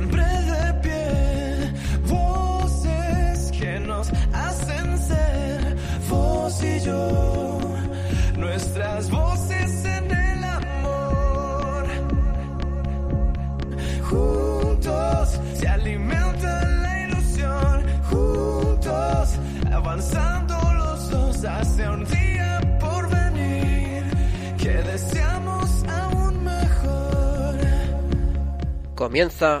siempre de pie. Voces que nos hacen ser vos y yo. Nuestras voces en el amor. Juntos se alimenta la ilusión. Juntos avanzando los dos hacia un día por venir que deseamos aún mejor. Comienza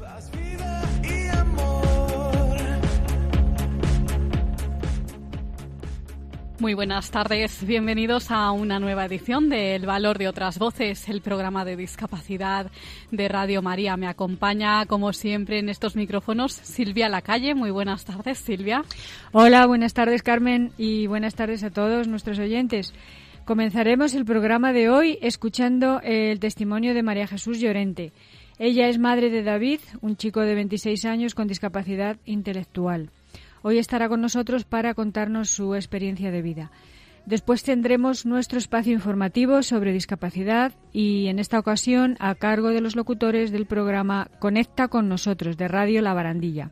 Muy buenas tardes, bienvenidos a una nueva edición de El Valor de otras Voces, el programa de discapacidad de Radio María. Me acompaña, como siempre, en estos micrófonos Silvia Lacalle. Muy buenas tardes, Silvia. Hola, buenas tardes Carmen y buenas tardes a todos nuestros oyentes. Comenzaremos el programa de hoy escuchando el testimonio de María Jesús Llorente. Ella es madre de David, un chico de 26 años con discapacidad intelectual. Hoy estará con nosotros para contarnos su experiencia de vida. Después tendremos nuestro espacio informativo sobre discapacidad y en esta ocasión a cargo de los locutores del programa Conecta con nosotros de Radio La Barandilla.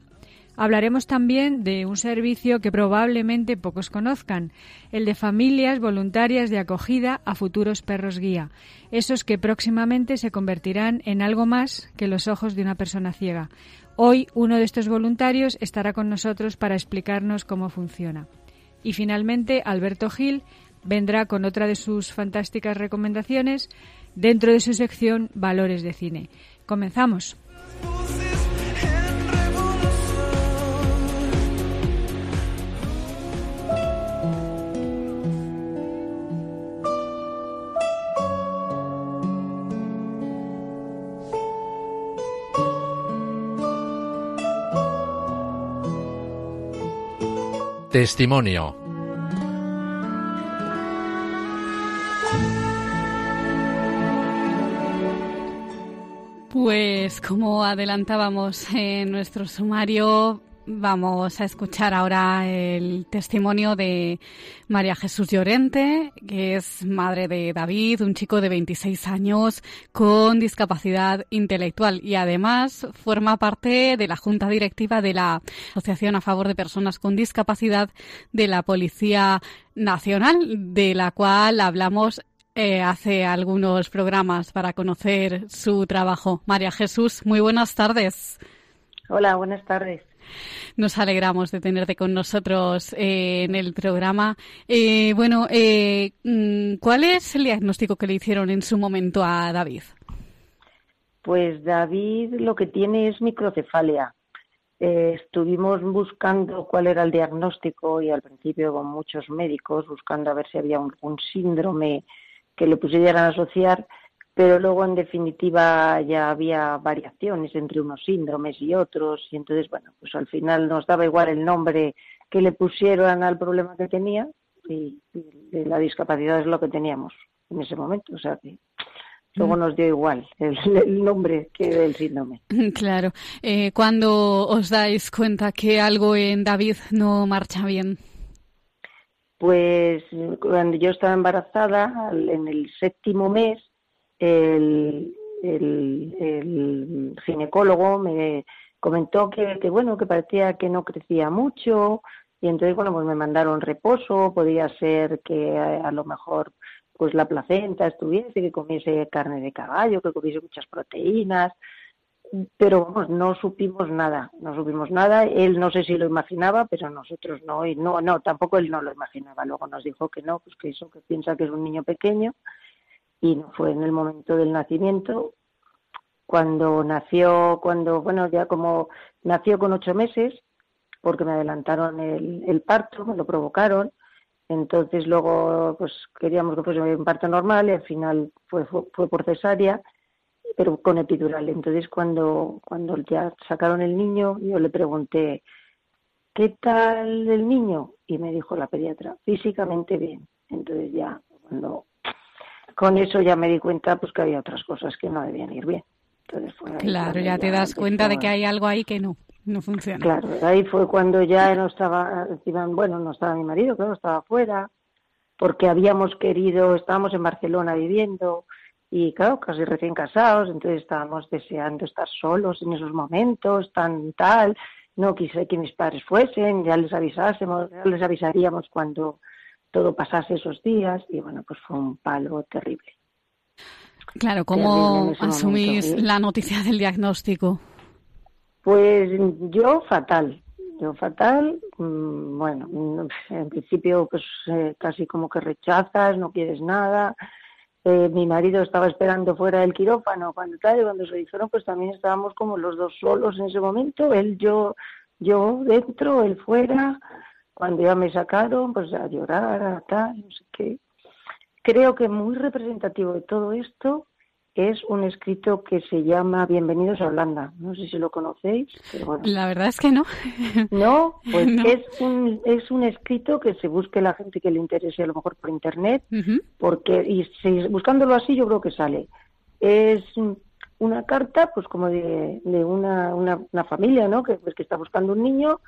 Hablaremos también de un servicio que probablemente pocos conozcan, el de familias voluntarias de acogida a futuros perros guía, esos que próximamente se convertirán en algo más que los ojos de una persona ciega. Hoy uno de estos voluntarios estará con nosotros para explicarnos cómo funciona. Y finalmente Alberto Gil vendrá con otra de sus fantásticas recomendaciones dentro de su sección Valores de Cine. Comenzamos. Testimonio. Pues como adelantábamos en nuestro sumario, vamos a escuchar ahora el testimonio de María Jesús Llorente, que es madre de David, un chico de 26 años con discapacidad intelectual y además forma parte de la junta directiva de la Asociación a favor de personas con discapacidad de la Policía Nacional, de la cual hablamos eh, hace algunos programas para conocer su trabajo. María Jesús, muy buenas tardes. Hola, buenas tardes. Nos alegramos de tenerte con nosotros eh, en el programa. Eh, bueno, eh, mm, ¿cuál es el diagnóstico que le hicieron en su momento a David? Pues David lo que tiene es microcefalia. Eh, estuvimos buscando cuál era el diagnóstico y al principio con muchos médicos buscando a ver si había un, síndrome que le pudieran asociar, pero luego en definitiva ya había variaciones entre unos síndromes y otros y entonces bueno, pues al final nos daba igual el nombre que le pusieran al problema que tenía y, y la discapacidad es lo que teníamos en ese momento, o sea que luego nos dio igual el, el nombre que el síndrome. Claro. Eh, ¿Cuándo os dais cuenta que algo en David no marcha bien? Pues cuando yo estaba embarazada, en el séptimo mes, el, ginecólogo me comentó que, bueno, que parecía que no crecía mucho y entonces, bueno, pues me mandaron reposo, podía ser que a, a lo mejor pues la placenta estuviese, que comiese carne de caballo, que comiese muchas proteínas, pero vamos, no supimos nada, no supimos nada. Él no sé si lo imaginaba, pero nosotros no, y no, no, tampoco él no lo imaginaba. Luego nos dijo que no, pues que eso, que piensa que es un niño pequeño, y no fue en el momento del nacimiento. Cuando nació, cuando, bueno, ya como nació con ocho meses, porque me adelantaron el, parto, me lo provocaron, entonces luego pues queríamos que fuese un parto normal y al final fue, fue, fue por cesárea pero con epidural. Entonces, cuando, cuando ya sacaron el niño, yo le pregunté, ¿qué tal el niño? Y me dijo la pediatra, físicamente bien. Entonces ya, cuando con eso ya me di cuenta pues que había otras cosas que no debían ir bien. Entonces fue Claro, ya te das cuenta de que hay algo ahí que no, no funciona. Claro, ahí fue cuando ya no estaba, bueno, no estaba mi marido, claro, estaba afuera. porque habíamos querido, estábamos en Barcelona viviendo y claro, casi recién casados, entonces estábamos deseando estar solos en esos momentos, tan tal, no quise que mis padres fuesen, ya les avisásemos, ya les avisaríamos cuando todo pasase esos días y bueno, pues fue un palo terrible. Claro, Terrible ¿cómo ese asumís momento, la noticia del diagnóstico? Pues yo fatal, yo fatal, mm, bueno, mm, en principio pues eh, casi como que rechazas, no quieres nada. Eh, mi marido estaba esperando fuera del quirófano cuando tal, y cuando se dijeron pues también estábamos como los dos solos en ese momento, él, yo, yo dentro, él fuera. Cuando ya me sacaron, pues a llorar, a tal, no sé qué. Creo que muy representativo de todo esto es un escrito que se llama Bienvenidos a Holanda. No sé si lo conocéis, pero bueno. La verdad es que no. No, pues No. es un es un escrito que se busque la gente que le interese a lo mejor por internet, porque y si buscándolo así yo creo que sale. Es una carta, pues como de, de una, una, una familia, ¿no? Que pues que está buscando un niño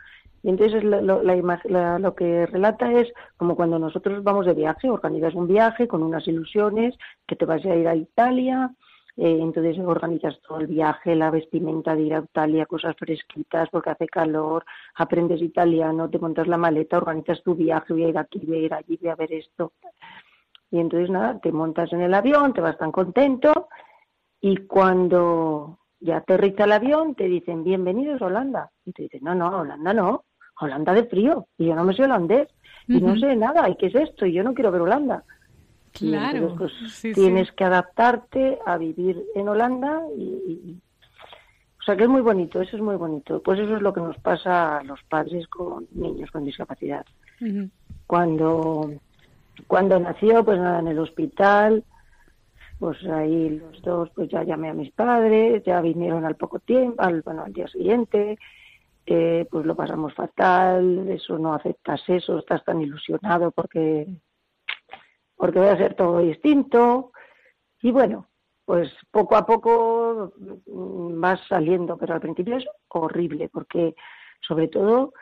y entonces lo, lo- la lo que relata es como cuando nosotros vamos de viaje, organizas un viaje con unas ilusiones, que te vas a ir a Italia, eh, entonces organizas todo el viaje, la vestimenta de ir a Italia, cosas fresquitas porque hace calor, aprendes italiano, te montas la maleta, organizas tu viaje, voy a ir aquí, voy a ir allí, voy a ver esto. Y entonces nada, te montas en el avión, te vas tan contento y cuando ya aterriza el avión te dicen bienvenidos a Holanda. Y te dicen, no, no, Holanda no, Holanda de frío. Y yo no me sé holandés y no sé nada, ¿y qué es esto? Y yo no quiero ver Holanda. Claro. entonces, pues, sí, sí. tienes que adaptarte a vivir en Holanda y, y- o sea que es muy bonito, eso es muy bonito. Pues eso es lo que nos pasa a los padres con niños con discapacidad. Cuando cuando nació, pues nada, en el hospital, pues ahí los dos, pues ya llamé a mis padres, ya vinieron al poco tiempo, al, bueno, al día siguiente, eh, pues lo pasamos fatal, eso no aceptas eso, estás tan ilusionado porque porque va a ser todo distinto y bueno, pues poco a poco vas saliendo, pero al principio es horrible porque sobre todo,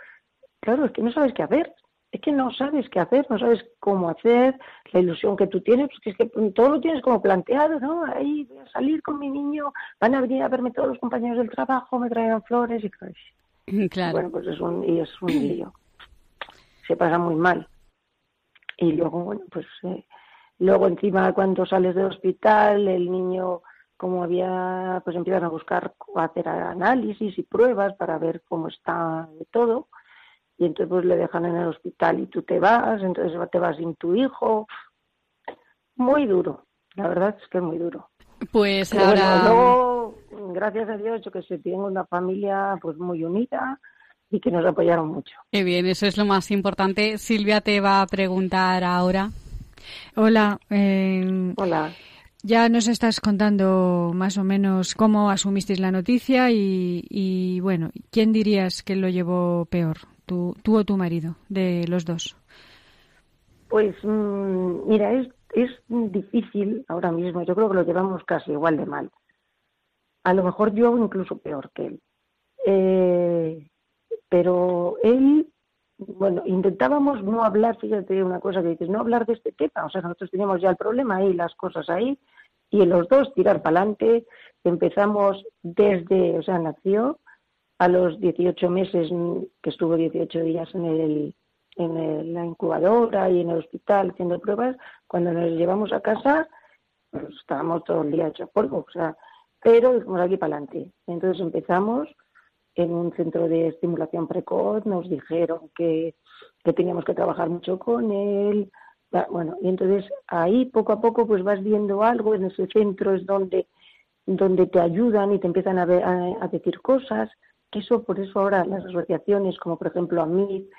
claro, es que no sabes qué hacer, es que no sabes qué hacer, no sabes cómo hacer, la ilusión que tú tienes, pues que es que todo lo tienes como planteado, ¿no? Ahí voy a salir con mi niño, van a venir a verme todos los compañeros del trabajo, me traerán flores y cosas. Claro. Bueno, pues es un, y es un lío. Se pasa muy mal. Y luego, bueno, pues eh, luego encima cuando sales del hospital, el niño, como había, pues empiezan a buscar, a hacer análisis y pruebas para ver cómo está todo. Y entonces pues le dejan en el hospital y tú te vas, entonces te vas sin tu hijo. Muy duro, la verdad es que es muy duro. Pues Pero bueno, ahora. luego, gracias a Dios, yo que sé, tengo una familia pues muy unida y que nos apoyaron mucho. Qué bien, eso es lo más importante. Silvia te va a preguntar ahora. Hola, eh, Hola. ya nos estás contando más o menos cómo asumisteis la noticia y, y, bueno, ¿quién dirías que lo llevó peor? ¿Tú, tú o tu marido? De los dos. Pues mm, mira, es, es difícil ahora mismo, yo creo que lo llevamos casi igual de mal. A lo mejor yo incluso peor que él. Eh, pero él, bueno, intentábamos no hablar, fíjate una cosa que dices, no hablar de este tema, o sea, nosotros teníamos ya el problema ahí, las cosas ahí, y los dos tirar para adelante, empezamos desde, o sea, nació a los 18 meses, que estuvo 18 días en el en la incubadora y en el hospital haciendo pruebas, cuando nos llevamos a casa, pues, estábamos todo el día hechos polvo, o sea, pero dijimos aquí para adelante. Entonces empezamos en un centro de estimulación precoz, nos dijeron que, que teníamos que trabajar mucho con él, bueno, y entonces ahí poco a poco pues vas viendo algo, en ese centro es donde, donde te ayudan y te empiezan a, ver- a, decir cosas, que eso, por eso ahora las asociaciones, como por ejemplo a mí,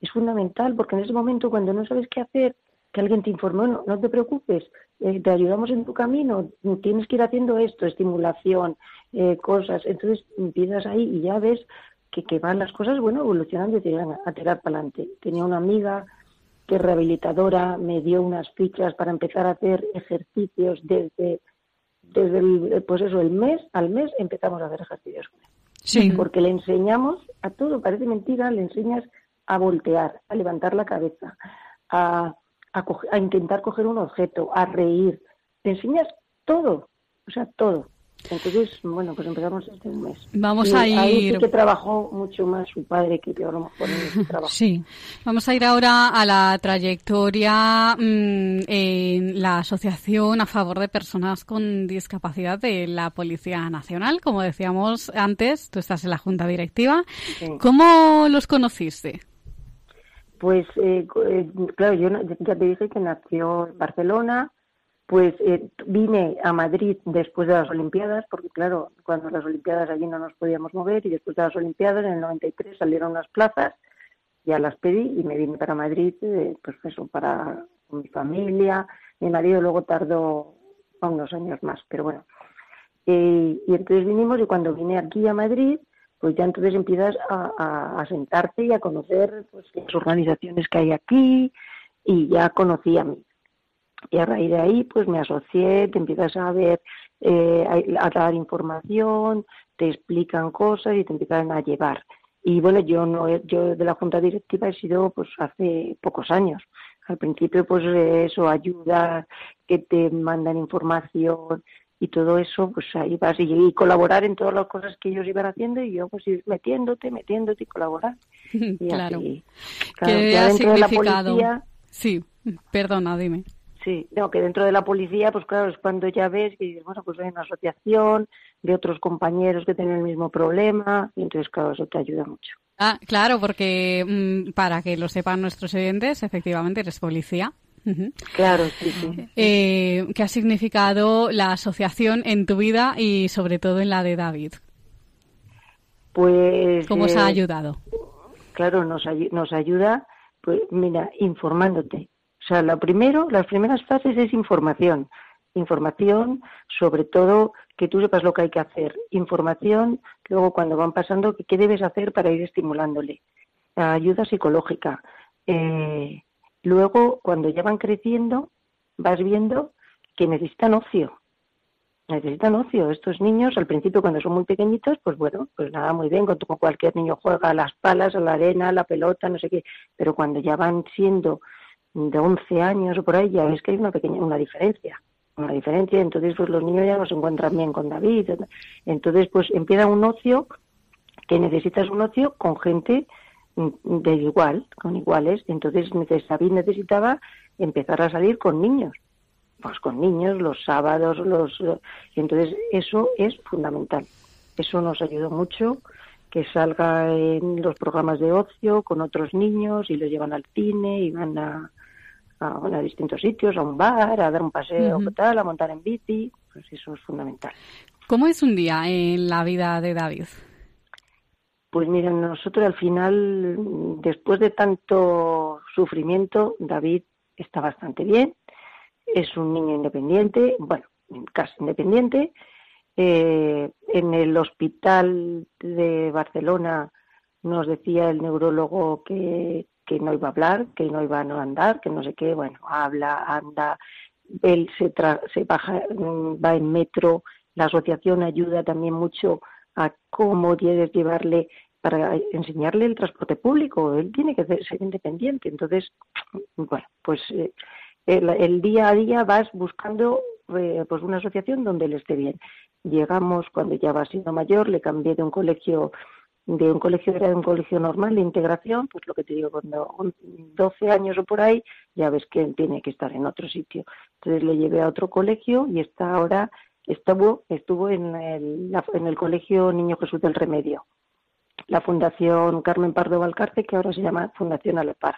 es fundamental, porque en ese momento cuando no sabes qué hacer, que alguien te informe, no, no te preocupes, eh, te ayudamos en tu camino, tienes que ir haciendo esto, estimulación, eh, cosas, entonces empiezas ahí y ya ves que, que van las cosas, bueno, evolucionando y te llevan a, tirar para adelante. Tenía una amiga que es rehabilitadora, me dio unas fichas para empezar a hacer ejercicios desde, desde el, pues eso, el mes al mes empezamos a hacer ejercicios con él Sí. porque le enseñamos a todo, parece mentira, le enseñas a voltear, a levantar la cabeza, a, a, intentar coger un objeto, a reír. Le enseñas todo, o sea, todo. Entonces, bueno, pues empezamos este mes. Vamos Y a Ahí ir- sí que trabajó mucho más su padre que yo a lo mejor en ese trabajo. Sí. Vamos a ir ahora a la trayectoria mm, en la Asociación a favor de personas con discapacidad de la Policía Nacional. Como decíamos antes, tú estás en la Junta Directiva. Sí. ¿Cómo los conociste? Pues, eh, eh, claro, yo ya te dije que nació en Barcelona, pues eh, vine a Madrid después de las Olimpiadas, porque claro, cuando las Olimpiadas allí no nos podíamos mover y después de las Olimpiadas en el 93 salieron las plazas, ya las pedí y me vine para Madrid, eh, pues eso, para mi familia. Mi marido luego tardó unos años más, pero bueno. Eh, y entonces vinimos y cuando vine aquí a Madrid, pues ya entonces empiezas a, sentarte y a conocer pues, las organizaciones que hay aquí y ya conocí a mí. Y a raíz de ahí, pues me asocié, te empiezas a ver, eh, a, dar información, te explican cosas y te empiezan a llevar. Y bueno, yo no, yo de la junta directiva he sido pues hace pocos años. Al principio, pues eso, ayuda, que te mandan información y todo eso, pues ahí vas y, y colaborar en todas las cosas que ellos iban haciendo y yo pues ir metiéndote, metiéndote y colaborar. Y claro. así. ¿Qué ha de la policía, Sí, perdona, dime. Sí, no, que dentro de la policía, pues claro, es cuando ya ves que dices, bueno, pues hay una asociación de otros compañeros que tienen el mismo problema, y entonces, claro, eso te ayuda mucho. Ah, claro, porque mm, para que lo sepan nuestros oyentes, efectivamente eres policía. Claro, sí, sí. Eh, ¿Qué ha significado la asociación en tu vida y sobre todo en la de David? Pues. ¿Cómo os ha eh, ayudado? Claro, nos, nos ayuda, pues mira, informándote. O sea, lo primero, las primeras fases es información. Información, sobre todo, que tú sepas lo que hay que hacer. Información, luego cuando van pasando, qué debes hacer para ir estimulándole. Ayuda psicológica. Eh, luego, cuando ya van creciendo, vas viendo que necesitan ocio. Necesitan ocio. Estos niños, al principio, cuando son muy pequeñitos, pues bueno, pues nada, muy bien, como cualquier niño juega a las palas, a la arena, a la pelota, no sé qué. Pero cuando ya van siendo de 11 años o por ahí, ya ves que hay una pequeña una diferencia. Una diferencia, entonces pues los niños ya no se encuentran bien con David. Entonces pues empieza un ocio que necesitas un ocio con gente mm, de igual, con iguales. Entonces David necesitaba empezar a salir con niños pues con niños los sábados los y entonces eso es fundamental eso nos ayudó mucho que salga en los programas de ocio con otros niños y los llevan al cine y van a, a, distintos sitios a un bar a dar un paseo Ujú. tal a montar en bici pues eso es fundamental ¿Cómo es un día en la vida de David? Pues mira, nosotros al final, después de tanto sufrimiento, David está bastante bien, es un niño independiente, bueno, casi independiente. Eh, en el hospital de Barcelona nos decía el neurólogo que, que no iba a hablar, que no iba a no andar, que no sé qué, bueno, habla, anda, él se, tra- se baja, mm, va en metro, la asociación ayuda también mucho a cómo debes llevarle para enseñarle el transporte público. Él tiene que ser independiente. Entonces, bueno, pues eh, el, el día a día vas buscando eh, pues una asociación donde él esté bien. Llegamos cuando ya va siendo mayor, le cambié de un colegio de un colegio era un colegio normal de integración, pues lo que te digo, cuando un- 12 años o por ahí, ya ves que él tiene que estar en otro sitio. Entonces le llevé a otro colegio y está ahora, estuvo, estuvo en el, en el colegio Niño Jesús del Remedio, la Fundación Carmen Pardo Valcarce, que ahora se llama Fundación Alepar.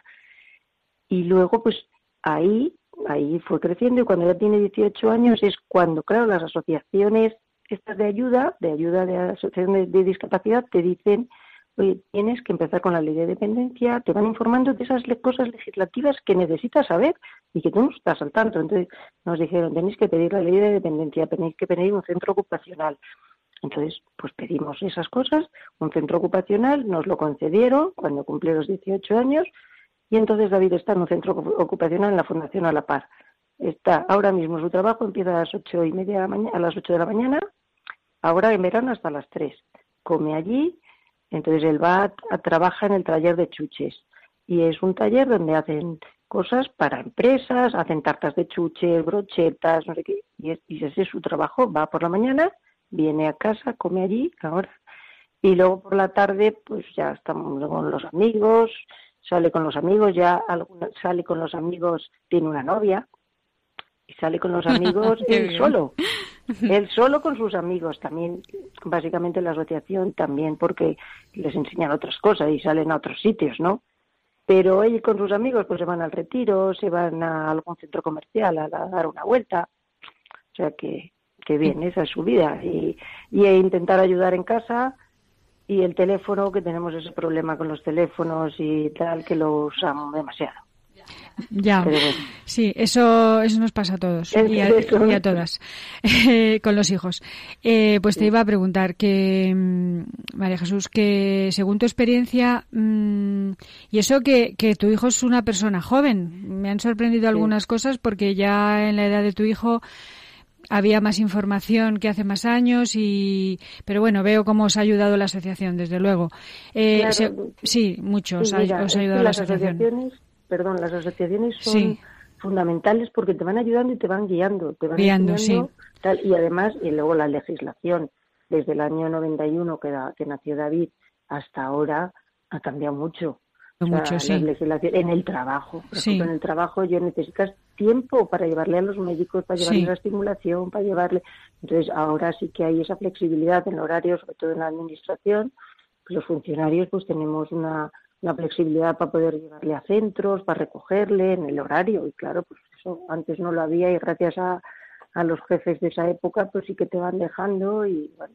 Y luego, pues ahí, ahí fue creciendo y cuando ya tiene 18 años es cuando, claro, las asociaciones estas de ayuda, de ayuda de asociaciones de, discapacidad, te dicen, oye, tienes que empezar con la ley de dependencia, te van informando de esas cosas legislativas que necesitas saber y que tú no estás al tanto. Entonces nos dijeron, tenéis que pedir la ley de dependencia, tenéis que pedir un centro ocupacional. Entonces, pues pedimos esas cosas, un centro ocupacional, nos lo concedieron cuando cumplí los 18 años y entonces David está en un centro ocu- ocupacional en la Fundación A la Paz. Está ahora mismo su trabajo, empieza a las ocho y media de la mañana, a las 8 de la mañana, ahora en verano hasta las 3. Come allí, entonces él va a- trabaja en el taller de chuches y es un taller donde hacen cosas para empresas, hacen tartas de chuches, brochetas, no sé qué, y, es- y ese es su trabajo. Va por la mañana, viene a casa, come allí, ahora, y luego por la tarde, pues ya estamos con los amigos, sale con los amigos, ya alguna- sale con los amigos, tiene una novia, y sale con los amigos él solo. Él solo con sus amigos, también, básicamente la asociación también porque les enseñan otras cosas y salen a otros sitios, ¿no? Pero él con sus amigos pues se van al retiro, se van a algún centro comercial a, a dar una vuelta. O sea que, que bien, esa es su vida. Y, y intentar ayudar en casa y el teléfono, que tenemos ese problema con los teléfonos y tal, que lo usamos demasiado. Ya, bueno. sí, eso, eso nos pasa a todos y a, eso. y a todas eh, con los hijos. Eh, pues te iba a preguntar que, mm, María Jesús, que según tu experiencia, mm, y eso que, que tu hijo es una persona joven, me han sorprendido algunas cosas porque ya en la edad de tu hijo había más información que hace más años y pero bueno veo cómo os ha ayudado la asociación desde luego Eh, Claro. se- sí mucho os Sí, ha, os es que ayudado la las asociación asociaciones, perdón, las asociaciones son Sí. fundamentales porque te van ayudando y te van guiando, te van Guiando, enseñando tal, y además y luego la legislación desde el año 91 que, da- que nació David hasta ahora ha cambiado mucho. O sea, mucho la sí legislación en el trabajo, por Sí. ejemplo, en el trabajo yo necesitas tiempo para llevarle a los médicos, para llevarle Sí. la estimulación, para llevarle. Entonces ahora sí que hay esa flexibilidad en horarios, sobre todo en la administración. Pues los funcionarios pues tenemos una, una flexibilidad para poder llevarle a centros, para recogerle en el horario y claro, pues eso antes no lo había y gracias a, a los jefes de esa época pues sí que te van dejando y bueno,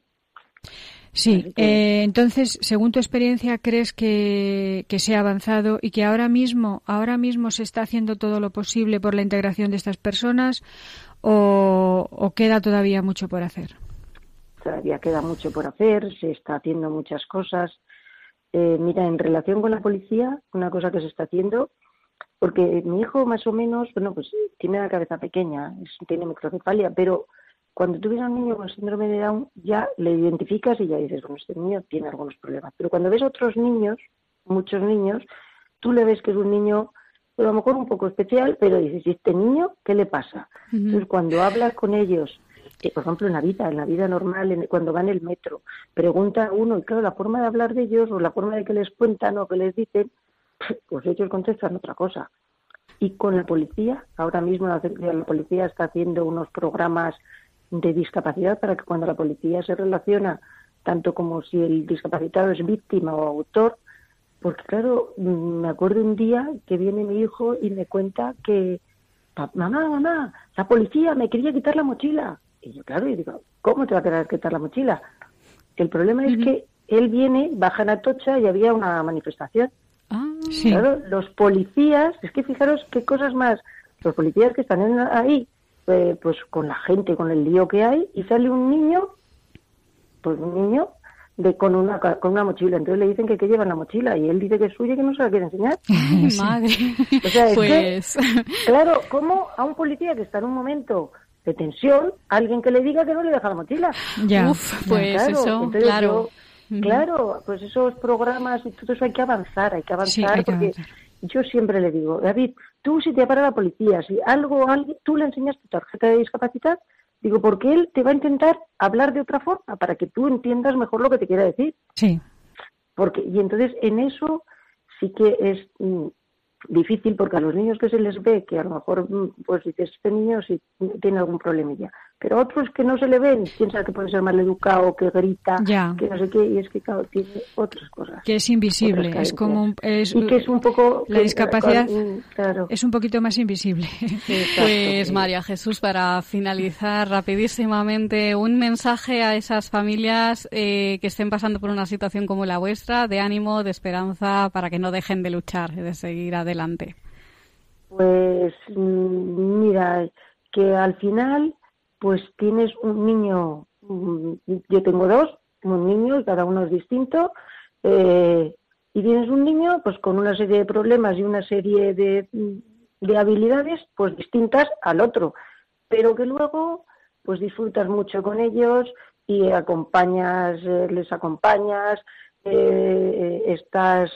Sí, que- eh, entonces, según tu experiencia, ¿crees que, que se ha avanzado y que ahora mismo, ahora mismo se está haciendo todo lo posible por la integración de estas personas o, o queda todavía mucho por hacer? todavía queda mucho por hacer, se está haciendo muchas cosas. Eh, mira, en relación con la policía, una cosa que se está haciendo, porque mi hijo más o menos, bueno, pues tiene la cabeza pequeña, es- tiene microcefalia, pero cuando tú ves a un niño con síndrome de Down, ya le identificas y ya dices, bueno, este niño tiene algunos problemas. Pero cuando ves otros niños, muchos niños, tú le ves que es un niño, pues, a lo mejor un poco especial, pero dices, ¿y este niño qué le pasa? Entonces, cuando hablas con ellos, eh, por ejemplo, en la vida, en la vida normal, en- cuando va en el metro, pregunta a uno, y claro, la forma de hablar de ellos o la forma de que les cuentan o que les dicen, pues ellos contestan otra cosa. Y con la policía, ahora mismo la, la policía está haciendo unos programas de discapacidad para que cuando la policía se relaciona, tanto como si el discapacitado es víctima o autor, porque claro, mm, me acuerdo un día que viene mi hijo y me cuenta que, "Pa- mamá, mamá, la policía me quería quitar la mochila. Y yo, claro, y digo, ¿cómo te va a querer quitar la mochila? El problema es que él viene, baja en Atocha y había una manifestación. Ah, Sí. Claro, los policías, es que fijaros qué cosas más, los policías que están ahí, eh, pues con la gente, con el lío que hay, y sale un niño, pues un niño de con una ca- con una mochila, entonces le dicen que qué lleva en la mochila y él dice que es suya y que no se la quiere enseñar. Madre. O sea, es pues Claro, ¿cómo a un policía que está en un momento de tensión, alguien que le diga que no le deja la mochila? Ya. Uf, pues Claro, eso, entonces claro. yo- claro, pues esos programas y todo eso hay que avanzar, hay que avanzar Sí, hay que porque avanzar. Yo siempre le digo, David, tú si te para la policía, si algo, alguien, tú le enseñas tu tarjeta de discapacidad, digo, porque él te va a intentar hablar de otra forma para que tú entiendas mejor lo que te quiere decir. Sí. Porque, y entonces en eso sí que es mm, difícil porque a los niños que se les ve que a lo mejor mm, pues dices este niño sí tiene algún problemilla pero otros que no se le ven piensa que puede ser mal educado que grita Ya. que no sé qué y es que claro tiene otras cosas Que es invisible, es como un- es- y que es un poco la que- discapacidad mm, claro es un poquito más invisible. exacto, Pues sí. María Jesús, para finalizar rapidísimamente, un mensaje a esas familias eh, que estén pasando por una situación como la vuestra, de ánimo, de esperanza, para que no dejen de luchar, de seguir adelante. Pues mm, mira, que al final pues tienes un niño, mm, yo tengo dos, un niño cada uno es distinto, eh, y tienes un niño pues con una serie de problemas y una serie de, mm, de habilidades pues distintas al otro, pero que luego pues disfrutas mucho con ellos y acompañas, eh, les acompañas, eh, estás,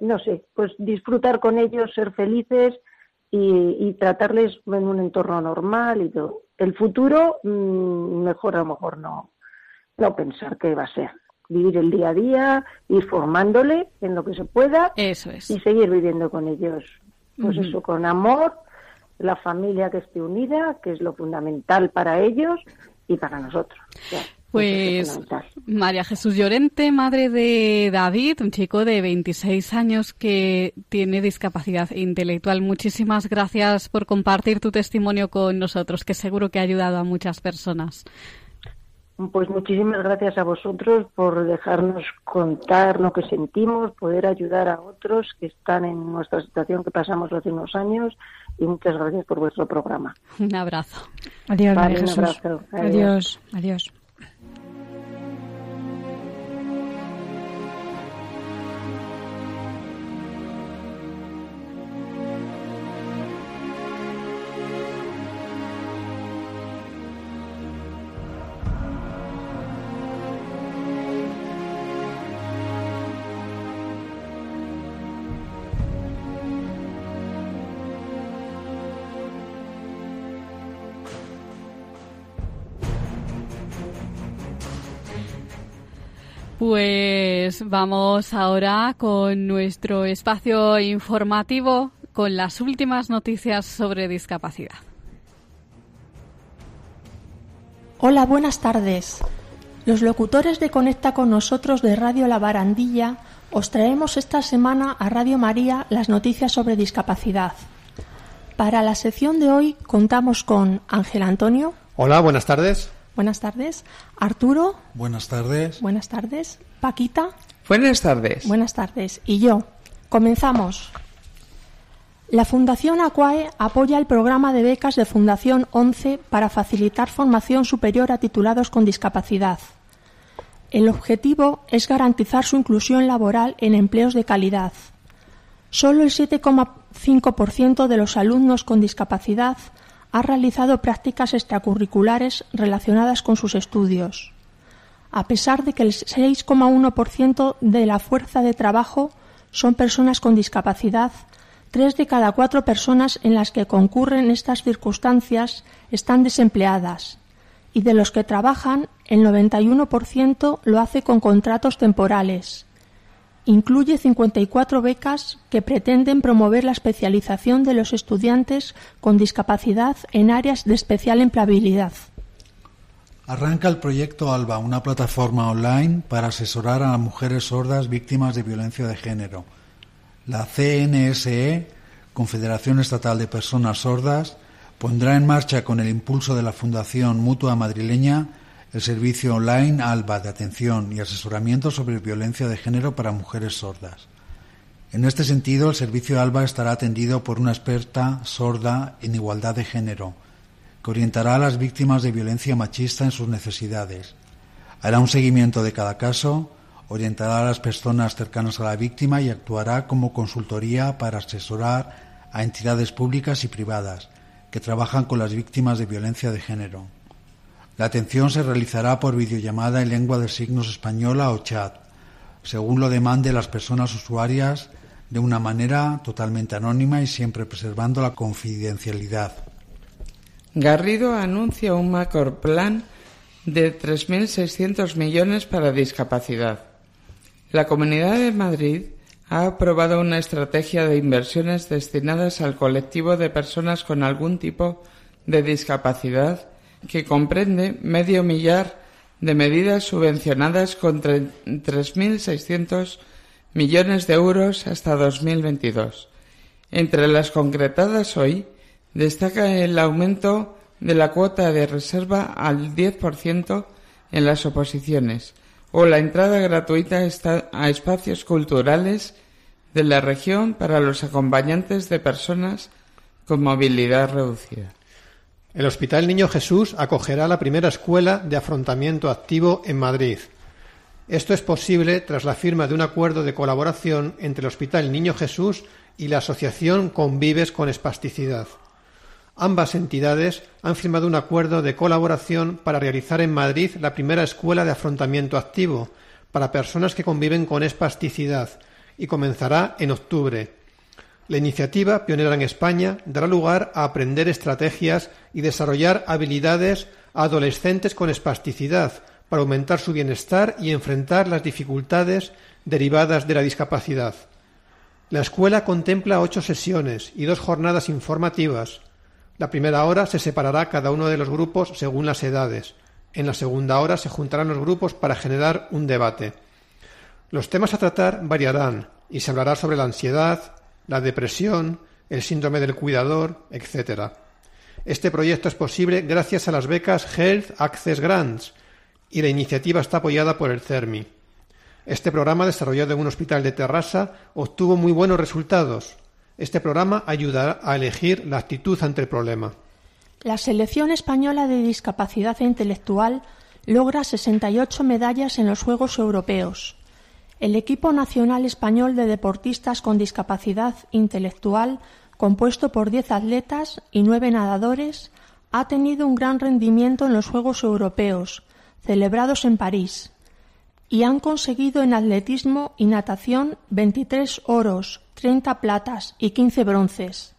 no sé, pues disfrutar con ellos, ser felices y, y tratarles en un entorno normal y todo. El futuro, mm, mejor a lo mejor no, no pensar qué va a ser. Vivir el día a día, ir formándole en lo que se pueda Eso es. y seguir viviendo con ellos. Pues eso, con amor, la familia que esté unida, que es lo fundamental para ellos y para nosotros. Ya, Pues. María Jesús Llorente, madre de David, un chico de 26 años que tiene discapacidad intelectual. Muchísimas gracias por compartir tu testimonio con nosotros, que seguro que ha ayudado a muchas personas. Pues muchísimas gracias a vosotros por dejarnos contar lo que sentimos, poder ayudar a otros que están en nuestra situación que pasamos hace unos años y muchas gracias por vuestro programa. Un abrazo. Adiós, Vale, María un Jesús. abrazo. Adiós, adiós. Pues vamos ahora con nuestro espacio informativo con las últimas noticias sobre discapacidad. Hola, buenas tardes. Los locutores de Conecta con nosotros de Radio La Barandilla os traemos esta semana a Radio María las noticias sobre discapacidad. Para la sección de hoy contamos con Ángel Antonio. Hola, buenas tardes. Buenas tardes. Arturo. Buenas tardes. Buenas tardes. Paquita. Buenas tardes. Buenas tardes. Y yo. Comenzamos. La Fundación Aquae apoya el programa de becas de Fundación 11 para facilitar formación superior a titulados con discapacidad. El objetivo es garantizar su inclusión laboral en empleos de calidad. Solo el 7,5% de los alumnos con discapacidad ha realizado prácticas extracurriculares relacionadas con sus estudios. A pesar de que el 6,1% de la fuerza de trabajo son personas con discapacidad, tres de cada cuatro personas en las que concurren estas circunstancias están desempleadas y de los que trabajan, el 91% lo hace con contratos temporales. Incluye 54 becas que pretenden promover la especialización de los estudiantes con discapacidad en áreas de especial empleabilidad. Arranca el proyecto ALBA, una plataforma online para asesorar a mujeres sordas víctimas de violencia de género. La CNSE, Confederación Estatal de Personas Sordas, pondrá en marcha con el impulso de la Fundación Mutua Madrileña el servicio online ALBA de atención y asesoramiento sobre violencia de género para mujeres sordas. En este sentido, el servicio ALBA estará atendido por una experta sorda en igualdad de género, que orientará a las víctimas de violencia machista en sus necesidades. Hará un seguimiento de cada caso, orientará a las personas cercanas a la víctima y actuará como consultoría para asesorar a entidades públicas y privadas que trabajan con las víctimas de violencia de género. La atención se realizará por videollamada en lengua de signos española o chat, según lo demande las personas usuarias de una manera totalmente anónima y siempre preservando la confidencialidad. Garrido anuncia un macroplan de 3.600 millones para discapacidad. La Comunidad de Madrid ha aprobado una estrategia de inversiones destinadas al colectivo de personas con algún tipo de discapacidad que comprende medio millar de medidas subvencionadas con 3.600 millones de euros hasta 2022. Entre las concretadas hoy destaca el aumento de la cuota de reserva al 10% en las oposiciones o la entrada gratuita a espacios culturales de la región para los acompañantes de personas con movilidad reducida. El Hospital Niño Jesús acogerá la primera escuela de afrontamiento activo en Madrid. Esto es posible tras la firma de un acuerdo de colaboración entre el Hospital Niño Jesús y la Asociación Convives con Espasticidad. Ambas entidades han firmado un acuerdo de colaboración para realizar en Madrid la primera escuela de afrontamiento activo para personas que conviven con espasticidad y comenzará en octubre. La iniciativa, pionera en España, dará lugar a aprender estrategias y desarrollar habilidades a adolescentes con espasticidad para aumentar su bienestar y enfrentar las dificultades derivadas de la discapacidad. La escuela contempla ocho sesiones y dos jornadas informativas. La primera hora se separará cada uno de los grupos según las edades. En la segunda hora se juntarán los grupos para generar un debate. Los temas a tratar variarán y se hablará sobre la ansiedad, la depresión, el síndrome del cuidador, etc. Este proyecto es posible gracias a las becas Health Access Grants y la iniciativa está apoyada por el CERMI. Este programa, desarrollado en un hospital de Terrassa, obtuvo muy buenos resultados. Este programa ayudará a elegir la actitud ante el problema. La selección española de discapacidad intelectual logra 68 medallas en los Juegos Europeos. El equipo nacional español de deportistas con discapacidad intelectual, compuesto por 10 atletas y 9 nadadores, ha tenido un gran rendimiento en los Juegos Europeos, celebrados en París, y han conseguido en atletismo y natación 23 oros, 30 platas y 15 bronces.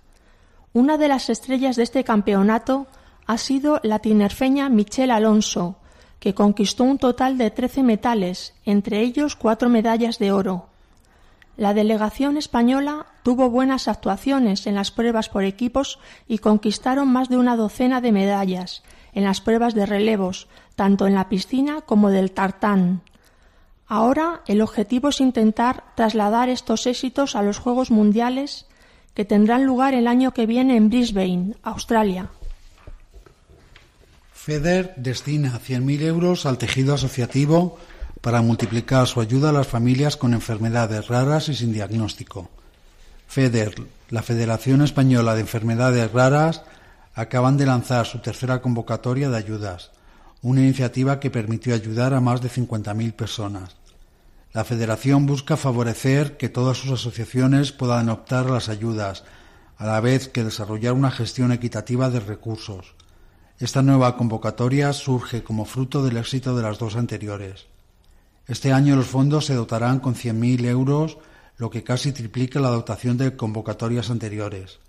Una de las estrellas de este campeonato ha sido la tinerfeña Michelle Alonso, que conquistó un total de 13 metales, entre ellos cuatro medallas de oro. La delegación española tuvo buenas actuaciones en las pruebas por equipos y conquistaron más de una docena de medallas en las pruebas de relevos, tanto en la piscina como del tartán. Ahora el objetivo es intentar trasladar estos éxitos a los Juegos Mundiales que tendrán lugar el año que viene en Brisbane, Australia. FEDER destina 100.000 euros al tejido asociativo para multiplicar su ayuda a las familias con enfermedades raras y sin diagnóstico. FEDER, la Federación Española de Enfermedades Raras, acaban de lanzar su tercera convocatoria de ayudas, una iniciativa que permitió ayudar a más de 50.000 personas. La Federación busca favorecer que todas sus asociaciones puedan optar a las ayudas, a la vez que desarrollar una gestión equitativa de recursos. Esta nueva convocatoria surge como fruto del éxito de las dos anteriores. Este año los fondos se dotarán con 100.000 euros, lo que casi triplica la dotación de convocatorias anteriores.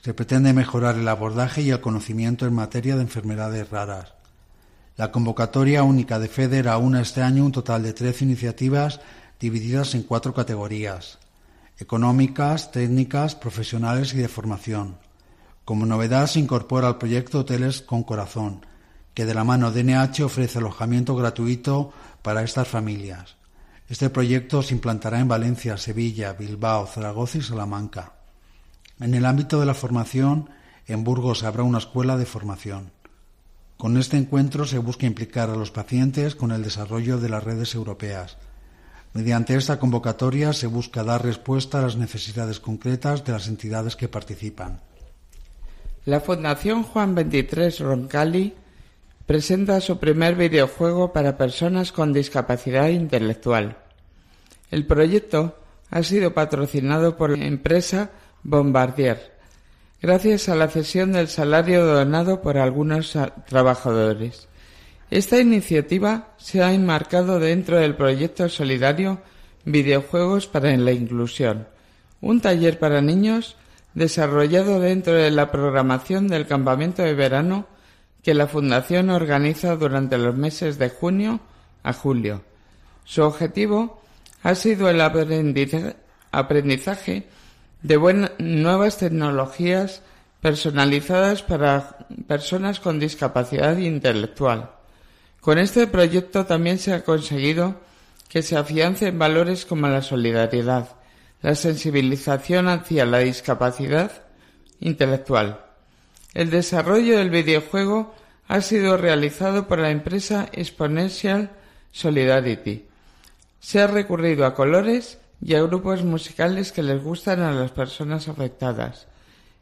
Se pretende mejorar el abordaje y el conocimiento en materia de enfermedades raras. La convocatoria única de FEDER aúna este año un total de 13 iniciativas divididas en cuatro categorías económicas, técnicas, profesionales y de formación. Como novedad se incorpora al proyecto Hoteles con Corazón, que de la mano de NH ofrece alojamiento gratuito para estas familias. Este proyecto se implantará en Valencia, Sevilla, Bilbao, Zaragoza y Salamanca. En el ámbito de la formación, en Burgos habrá una escuela de formación. Con este encuentro se busca implicar a los pacientes con el desarrollo de las redes europeas. Mediante esta convocatoria se busca dar respuesta a las necesidades concretas de las entidades que participan. La Fundación Juan 23 Roncalli presenta su primer videojuego para personas con discapacidad intelectual. El proyecto ha sido patrocinado por la empresa Bombardier, gracias a la cesión del salario donado por algunos trabajadores. Esta iniciativa se ha enmarcado dentro del proyecto solidario Videojuegos para la Inclusión, un taller para niños desarrollado dentro de la programación del campamento de verano que la Fundación organiza durante los meses de junio a julio. Su objetivo ha sido el aprendizaje de nuevas tecnologías personalizadas para personas con discapacidad intelectual. Con este proyecto también se ha conseguido que se afiancen valores como la solidaridad, la sensibilización hacia la discapacidad intelectual. El desarrollo del videojuego ha sido realizado por la empresa Exponential Solidarity. Se ha recurrido a colores y a grupos musicales que les gustan a las personas afectadas.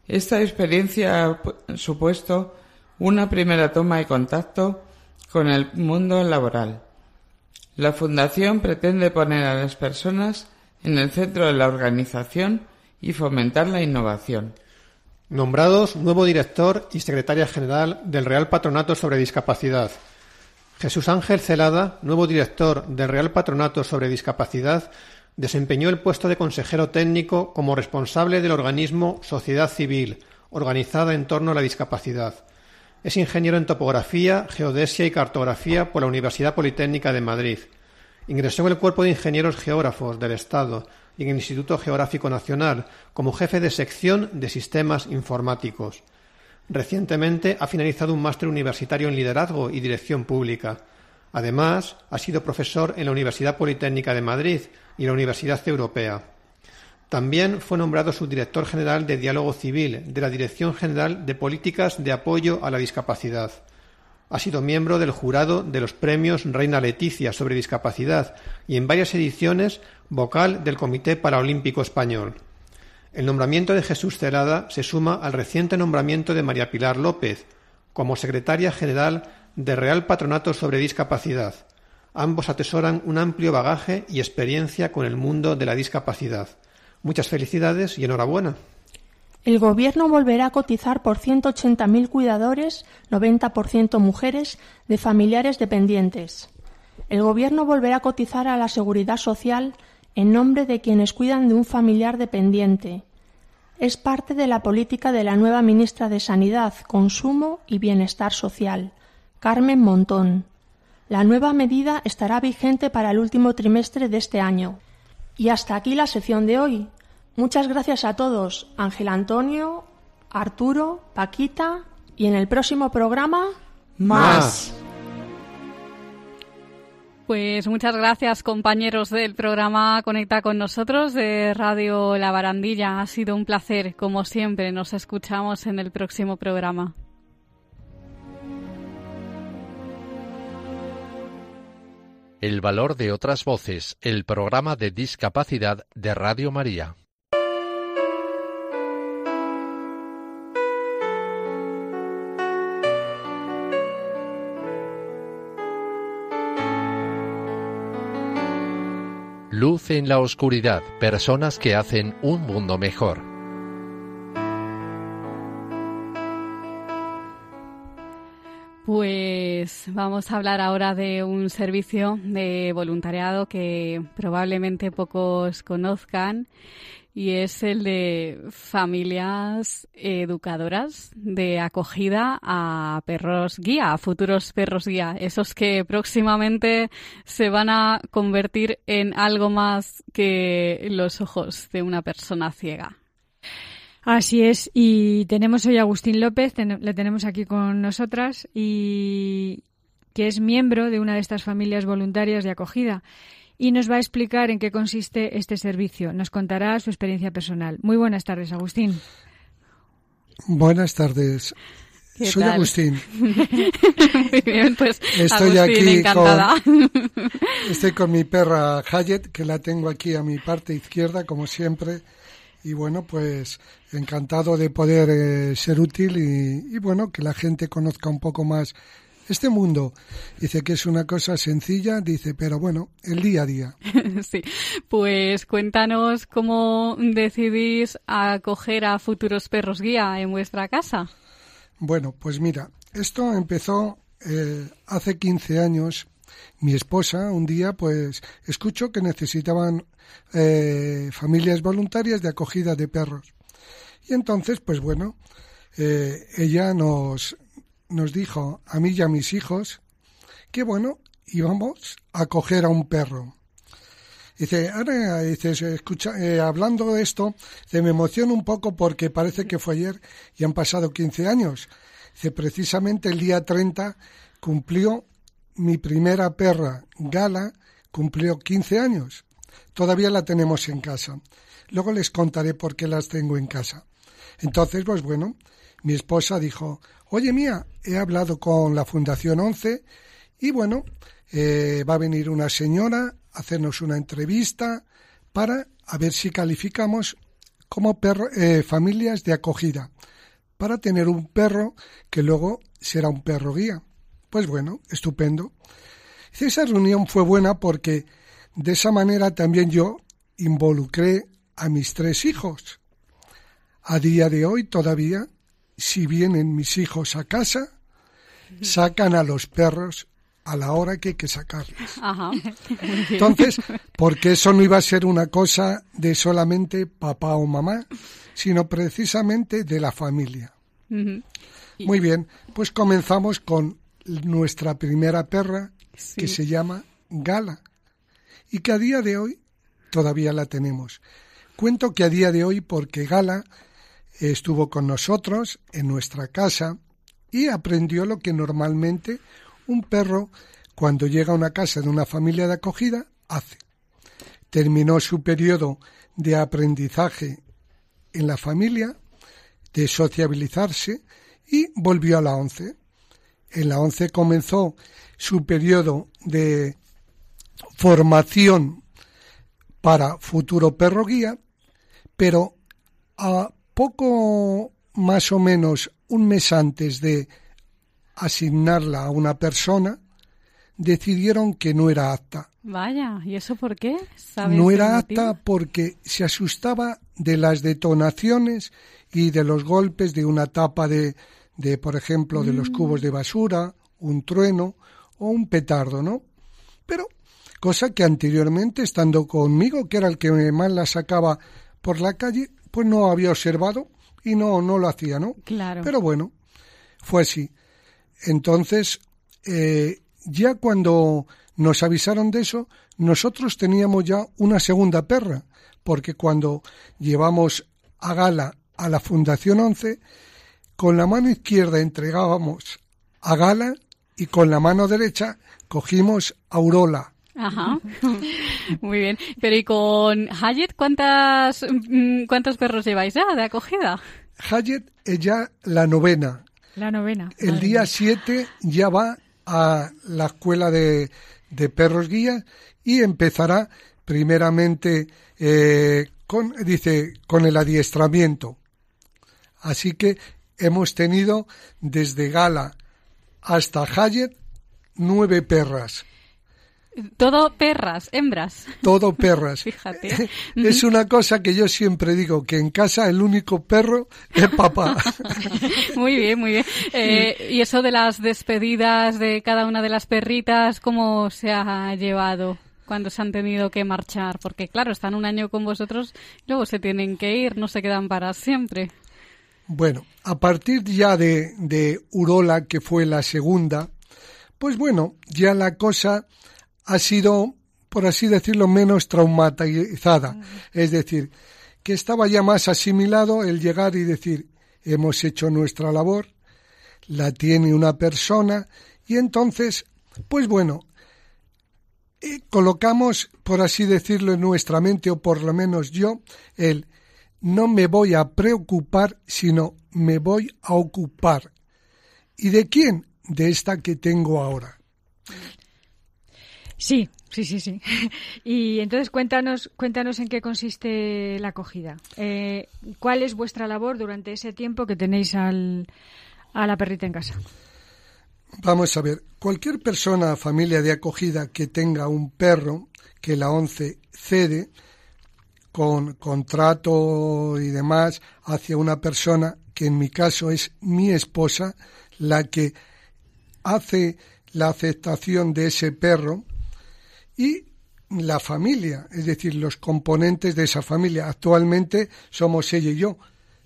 Esta experiencia ha supuesto una primera toma de contacto con el mundo laboral. La Fundación pretende poner a las personas en el centro de la organización y fomentar la innovación. Nombrados nuevo director y secretaria general del Real Patronato sobre Discapacidad. Jesús Ángel Celada, nuevo director del Real Patronato sobre Discapacidad, Desempeñó el puesto de consejero técnico como responsable del organismo Sociedad Civil, organizada en torno a la discapacidad. Es ingeniero en topografía, geodesia y cartografía por la Universidad Politécnica de Madrid. Ingresó en el Cuerpo de Ingenieros Geógrafos del Estado y en el Instituto Geográfico Nacional como jefe de sección de sistemas informáticos. Recientemente ha finalizado un máster universitario en liderazgo y dirección pública. Además, ha sido profesor en la Universidad Politécnica de Madrid y la Universidad Europea. También fue nombrado subdirector general de Diálogo Civil de la Dirección General de Políticas de Apoyo a la Discapacidad. Ha sido miembro del jurado de los premios Reina Leticia sobre discapacidad y en varias ediciones vocal del Comité Paralímpico Español. El nombramiento de Jesús Cerada se suma al reciente nombramiento de María Pilar López como secretaria general de Real Patronato sobre Discapacidad. Ambos atesoran un amplio bagaje y experiencia con el mundo de la discapacidad. Muchas felicidades y enhorabuena. El Gobierno volverá a cotizar por 180.000 cuidadores, 90% mujeres, de familiares dependientes. El Gobierno volverá a cotizar a la Seguridad Social en nombre de quienes cuidan de un familiar dependiente. Es parte de la política de la nueva ministra de Sanidad, Consumo y Bienestar Social, Carmen Montón. La nueva medida estará vigente para el último trimestre de este año. Y hasta aquí la sección de hoy. Muchas gracias a todos, Ángel Antonio, Arturo, Paquita, y en el próximo programa Más. Pues muchas gracias compañeros del programa Conecta con nosotros de Radio La Barandilla. Ha sido un placer, como siempre. Nos escuchamos en el próximo programa. El valor de otras voces, el programa de discapacidad de Radio María. Luz en la oscuridad, personas que hacen un mundo mejor. Pues vamos a hablar ahora de un servicio de voluntariado que probablemente pocos conozcan y es el de familias educadoras de acogida a perros guía, a futuros perros guía, esos que próximamente se van a convertir en algo más que los ojos de una persona ciega. Así es, y tenemos hoy a Agustín López, ten- le tenemos aquí con nosotras, y que es miembro de una de estas familias voluntarias de acogida, y nos va a explicar en qué consiste este servicio. Nos contará su experiencia personal. Muy buenas tardes, Agustín. Buenas tardes. ¿Qué Soy tal? Agustín. Muy bien, pues Estoy Agustín, aquí encantada. Estoy con mi perra Hayet, que la tengo aquí a mi parte izquierda, como siempre. Y bueno, pues encantado de poder eh, ser útil y, y bueno, que la gente conozca un poco más este mundo. Dice que es una cosa sencilla, dice, pero bueno, el día a día. sí, pues cuéntanos cómo decidís acoger a futuros perros guía en vuestra casa. Bueno, pues mira, esto empezó eh, hace 15 años. Mi esposa un día pues escuchó que necesitaban eh, familias voluntarias de acogida de perros. Y entonces, pues bueno, eh, ella nos, nos dijo a mí y a mis hijos que bueno, íbamos a acoger a un perro. Dice, ahora dice, se escucha, eh, hablando de esto, se me emociona un poco porque parece que fue ayer y han pasado 15 años. Dice, precisamente el día 30 cumplió mi primera perra, Gala, cumplió 15 años. Todavía la tenemos en casa. Luego les contaré por qué las tengo en casa. Entonces, pues bueno, mi esposa dijo, oye mía, he hablado con la Fundación 11 y bueno, eh, va a venir una señora a hacernos una entrevista para a ver si calificamos como perro- eh, familias de acogida, para tener un perro que luego será un perro guía. Pues bueno, estupendo. Dice, Esa reunión fue buena porque de esa manera también yo involucré a mis tres hijos. A día de hoy todavía, si vienen mis hijos a casa, sacan a los perros a la hora que hay que sacarlas. Ajá. Entonces, porque eso no iba a ser una cosa de solamente papá o mamá, sino precisamente de la familia. Muy bien, pues comenzamos con nuestra primera perra, que se llama Gala, y que a día de hoy todavía la tenemos. Cuento que a día de hoy porque Gala estuvo con nosotros en nuestra casa y aprendió lo que normalmente un perro, cuando llega a una casa de una familia de acogida, hace. Terminó su periodo de aprendizaje en la familia, de sociabilizarse, y volvió a la once. En la once comenzó su periodo de formación para futuro perro guía, pero a poco más o menos un mes antes de asignarla a una persona, decidieron que no era apta. Vaya, ¿y eso por qué? ¿Sabes No era motivo? apta porque se asustaba de las detonaciones y de los golpes de una tapa de, de por ejemplo, de los Mm. cubos de basura, un trueno o un petardo, ¿no? Pero cosa que anteriormente, estando conmigo, que era el que más la sacaba por la calle, pues no había observado y no, no lo hacía, ¿no? Claro. Pero bueno, fue así. Entonces, eh, ya cuando nos avisaron de eso, nosotros teníamos ya una segunda perra, porque cuando llevamos a Gala a la Fundación 11, con la mano izquierda entregábamos a Gala y con la mano derecha cogimos a Aurola. Ajá. Muy bien. Pero ¿y con Hayet cuántas, mm, cuántos perros lleváis ya de acogida? Hayet es ya la novena. La novena. El Madre día mía. 7 ya va a la escuela de, de perros guías y empezará primeramente eh, con, dice, con el adiestramiento. Así que hemos tenido desde Gala hasta Hayet nueve perras, Todo perras, hembras. todo perras. Fíjate. Es una cosa que yo siempre digo, que en casa el único perro es papá. Muy bien, muy bien. Eh, y eso de las despedidas de cada una de las perritas, ¿cómo se ha llevado? Cuando se han tenido que marchar, porque claro, están un año con vosotros, luego se tienen que ir, no se quedan para siempre. Bueno, a partir ya de, de Urola, que fue la segunda, pues bueno, ya la cosa ha sido, por así decirlo, menos traumatizada. Es decir, que estaba ya más asimilado el llegar y decir, hemos hecho nuestra labor, la tiene una persona, y entonces, pues bueno, eh, colocamos, por así decirlo, en nuestra mente, o por lo menos yo, el no me voy a preocupar, sino me voy a ocupar. ¿Y de quién? De esta que tengo ahora. Sí, sí, sí, sí. Y entonces cuéntanos, cuéntanos en qué consiste la acogida. Eh, ¿Cuál es vuestra labor durante ese tiempo que tenéis al, a la perrita en casa? Vamos a ver, cualquier persona, familia de acogida que tenga un perro que la ONCE cede con contrato y demás hacia una persona que en mi caso es mi esposa, la que hace la aceptación de ese perro y la familia, es decir, los componentes de esa familia. Actualmente somos ella y yo,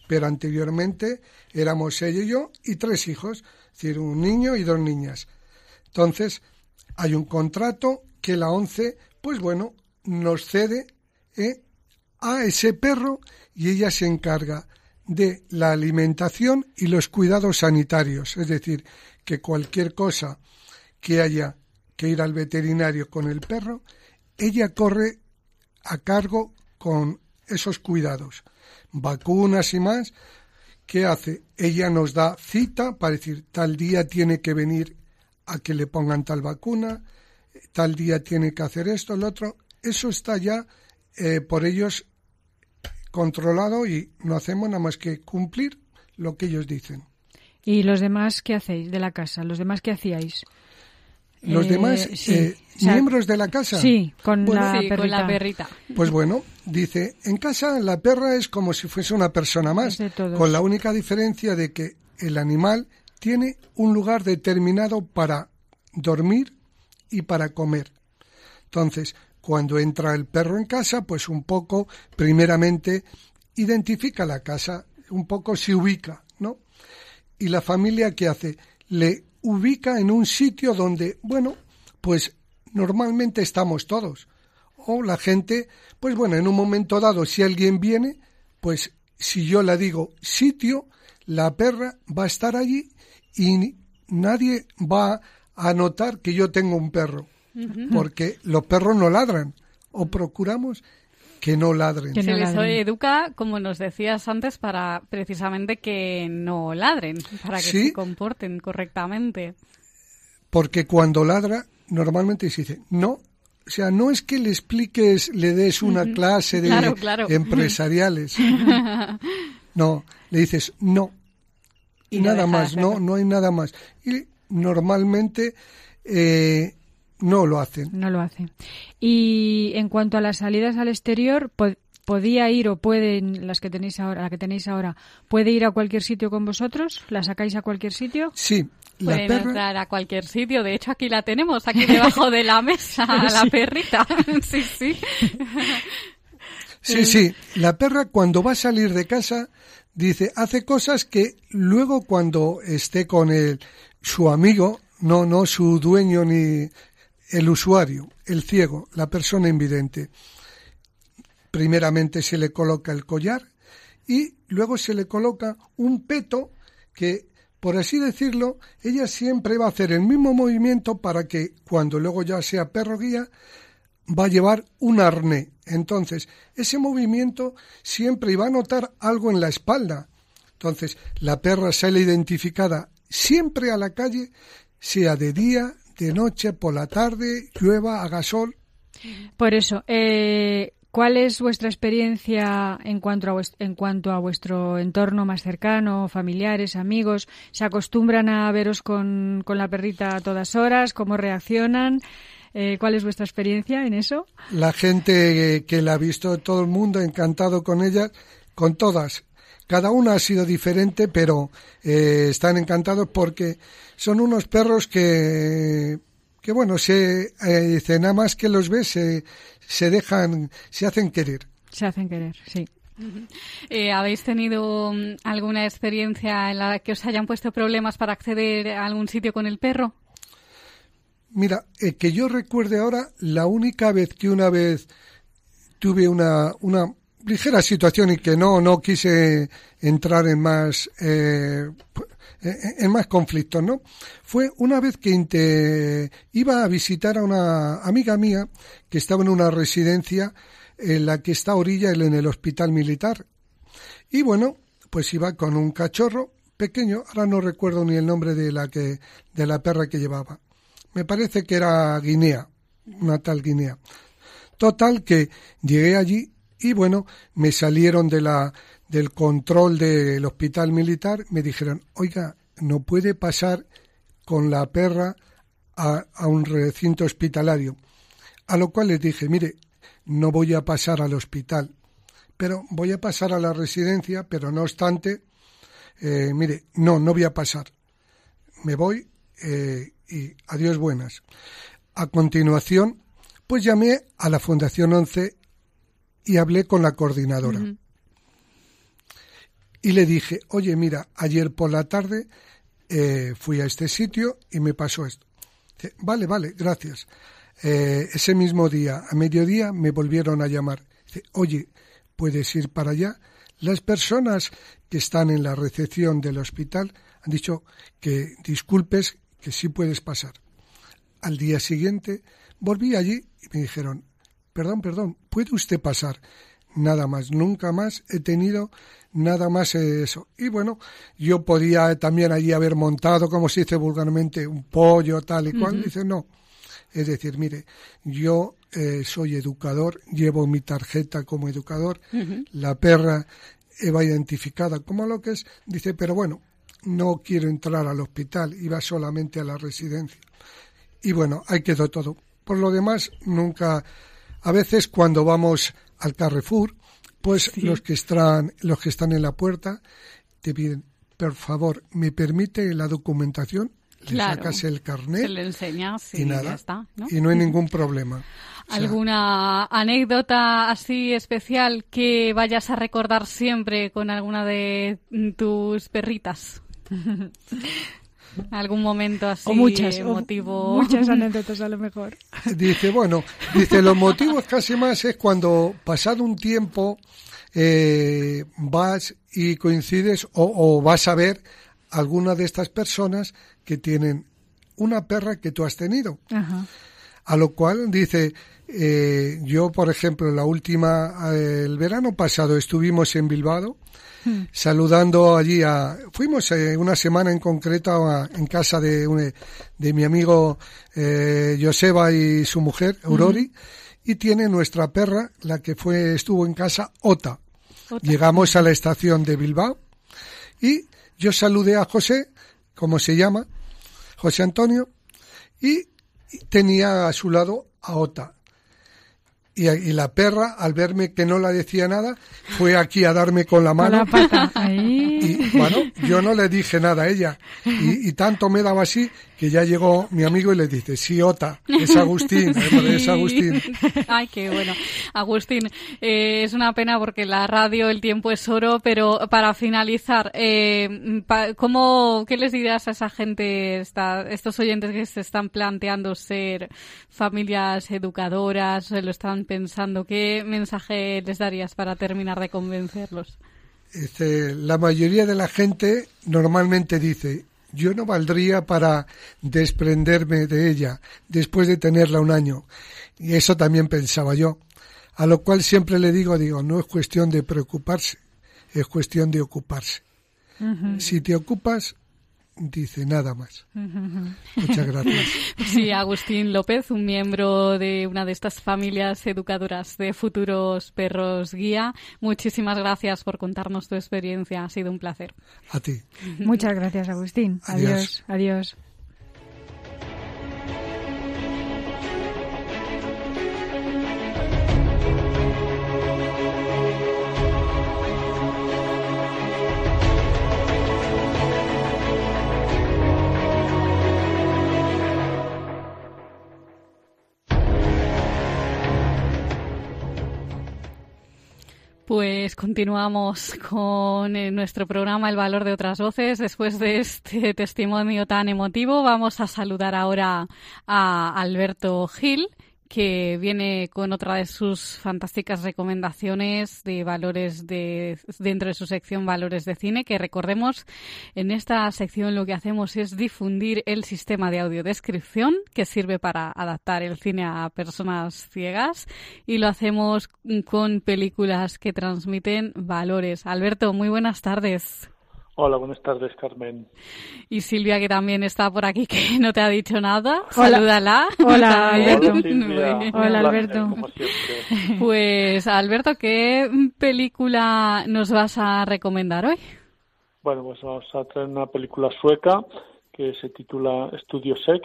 pero anteriormente éramos ella y yo y tres hijos, es decir, un niño y dos niñas. Entonces, hay un contrato que la ONCE, pues bueno, nos cede eh, a ese perro y ella se encarga de la alimentación y los cuidados sanitarios, es decir, que cualquier cosa que haya que ir al veterinario con el perro, ella corre a cargo con esos cuidados, vacunas y más. ¿Qué hace? Ella nos da cita para decir tal día tiene que venir a que le pongan tal vacuna, tal día tiene que hacer esto, el otro. Eso está ya eh, por ellos controlado y no hacemos nada más que cumplir lo que ellos dicen. ¿Y los demás qué hacéis de la casa? ¿Los demás qué hacíais? Los Eh, demás sí, eh, o sea, miembros de la casa. Sí, con Bueno, la sí, perrita. con la perrita. Pues bueno, dice, en casa la perra es como si fuese una persona más, con la única diferencia de que el animal tiene un lugar determinado para dormir, y para comer. Entonces, cuando entra el perro en casa, pues un poco, primeramente, identifica la casa, un poco se ubica, ¿no? Y la familia, ¿qué hace? Le ubica en un sitio donde, bueno, pues normalmente estamos todos. O la gente, pues bueno, en un momento dado, si alguien viene, pues si yo le digo sitio, la perra va a estar allí y nadie va a notar que yo tengo un perro, porque los perros no ladran, o procuramos que no ladren. Se les educa, como nos decías antes, para precisamente que no ladren, para que Sí. se comporten correctamente. Porque cuando ladra, normalmente se dice no. O sea, no es que le expliques, le des una clase de Claro, claro. empresariales. No, le dices no. Y nada más, no, no hay nada más. Y normalmente eh, no lo hacen. No lo hace. Y en cuanto a las salidas al exterior, po- podía ir o pueden las que tenéis ahora, la que tenéis ahora, puede ir a cualquier sitio con vosotros, la sacáis a cualquier sitio. Sí, la Pueden perra, entrar a cualquier sitio. De hecho, aquí la tenemos, aquí debajo de la mesa, la Sí. perrita. sí, sí. sí, sí, la perra cuando va a salir de casa dice, hace cosas que luego cuando esté con el, su amigo, no, no su dueño ni el usuario, el ciego, la persona invidente, primeramente se le coloca el collar y luego se le coloca un peto que, por así decirlo, ella siempre va a hacer el mismo movimiento para que cuando luego ya sea perro guía, va a llevar un arné. Entonces, ese movimiento siempre iba a notar algo en la espalda. Entonces, la perra sale identificada siempre a la calle, sea de día, de noche, por la tarde, llueva, haga sol. Por eso, eh, ¿cuál es vuestra experiencia en cuanto, a vues- en cuanto a vuestro entorno más cercano, familiares, amigos? ¿Se acostumbran a veros con, con la perrita a todas horas? ¿Cómo reaccionan? Eh, ¿Cuál es vuestra experiencia en eso? La gente que la ha visto, todo el mundo encantado con ellas, con todas. Cada una ha sido diferente, pero eh, están encantados porque son unos perros que, que bueno, se eh, dice, nada más que los ves, se, se dejan, se hacen querer. Se hacen querer, sí. Eh, ¿Habéis tenido mm, alguna experiencia en la que os hayan puesto problemas para acceder a algún sitio con el perro? Mira, eh, que yo recuerde ahora, la única vez que una vez tuve una, una ligera situación y que no, no quise entrar en más, eh, en más conflictos, ¿no? Fue una vez que iba a visitar a una amiga mía que estaba en una residencia en la que está a orilla en el hospital militar. Y bueno, pues iba con un cachorro pequeño, ahora no recuerdo ni el nombre de la que, de la perra que llevaba. Me parece que era Guinea, una tal Guinea. Total que llegué allí y bueno, me salieron de la, del control del hospital militar, me dijeron, oiga, no puede pasar con la perra a, a un recinto hospitalario. A lo cual les dije, mire, no voy a pasar al hospital, pero voy a pasar a la residencia, pero no obstante, eh, mire, no, no voy a pasar. Me voy eh, y adiós buenas. A continuación, pues llamé a la Fundación 11 y hablé con la coordinadora. Y le dije, oye, mira, ayer por la tarde eh, fui a este sitio y me pasó esto. Dice, vale, vale, gracias. Eh, ese mismo día, a mediodía, me volvieron a llamar. Dice, oye, ¿puedes ir para allá? Las personas que están en la recepción del hospital han dicho que disculpes, que sí puedes pasar. Al día siguiente volví allí y me dijeron, perdón, perdón, ¿puede usted pasar? Nada más, nunca más he tenido nada más eso. Y bueno, yo podía también allí haber montado, como se dice vulgarmente, un pollo, tal y cual. Dice, no. Es decir, mire, yo eh, soy educador, llevo mi tarjeta como educador, la perra eh, va identificada como lo que es, dice, pero bueno, no quiero entrar al hospital, iba solamente a la residencia. Y bueno, ahí quedó todo. Por lo demás, nunca, a veces cuando vamos al Carrefour, pues los que están, los que están en la puerta te piden, por favor, ¿me permite la documentación? le Claro. sacas el carnet Se le enseñas y, y nada. ya está. ¿no? y no hay ningún problema. O sea, ¿Alguna anécdota así especial que vayas a recordar siempre con alguna de tus perritas? ¿Algún momento así o muchas, o emotivo? muchas anécdotas a lo mejor. Dice, bueno, dice, los motivos casi más es cuando pasado un tiempo eh, vas y coincides o, o vas a ver alguna de estas personas que tienen una perra que tú has tenido. Ajá. A lo cual dice, eh, yo por ejemplo, la última, eh, el verano pasado estuvimos en Bilbao saludando allí a, fuimos eh, una semana en concreto a- en casa de, un- de mi amigo eh, Joseba y su mujer, Aurori, y tiene nuestra perra, la que fue, estuvo en casa, Ota. Llegamos a la estación de Bilbao y yo saludé a José, como se llama, José Antonio, y tenía a su lado a Ota. Y, y la perra, al verme que no la decía nada, fue aquí a darme con la Con mano. la pata. Ahí. Y bueno, yo no le dije nada a ella. Y, y tanto me daba así que ya llegó mi amigo y le dice, sí, Ota, es Agustín, eh, es Agustín. Ay, qué bueno. Agustín, eh, es una pena porque la radio, el tiempo es oro, pero para finalizar, eh, pa- ¿cómo, ¿qué les dirás a esa gente, esta- estos oyentes que se están planteando ser familias educadoras, se lo están pensando? ¿Qué mensaje les darías para terminar de convencerlos? Este, la mayoría de la gente normalmente dice, yo no valdría para desprenderme de ella después de tenerla un año. Y eso también pensaba yo. A lo cual siempre le digo, digo, no es cuestión de preocuparse, es cuestión de ocuparse. Si te ocupas, dice nada más. Muchas gracias. Sí, Agustín López, un miembro de una de estas familias educadoras de futuros perros guía. Muchísimas gracias por contarnos tu experiencia. Ha sido un placer. A ti. Muchas gracias, Agustín. Adiós. Adiós. Pues continuamos con eh, nuestro programa El valor de otras voces. Después de este testimonio tan emotivo, vamos a saludar ahora a Alberto Gil, que viene con otra de sus fantásticas recomendaciones de valores de dentro de su sección Valores de Cine, que recordemos en esta sección lo que hacemos es difundir el sistema de audiodescripción que sirve para adaptar el cine a personas ciegas y lo hacemos con películas que transmiten valores. Alberto, muy buenas tardes. Hola, buenas tardes, Carmen. Y Silvia, que también está por aquí, que no te ha dicho nada. Hola. Salúdala. Hola. Alberto. Hola, Silvia. Hola, Alberto. Como siempre. Pues, Alberto, ¿qué película nos vas a recomendar hoy? Bueno, pues vamos a traer una película sueca que se titula Studio Sex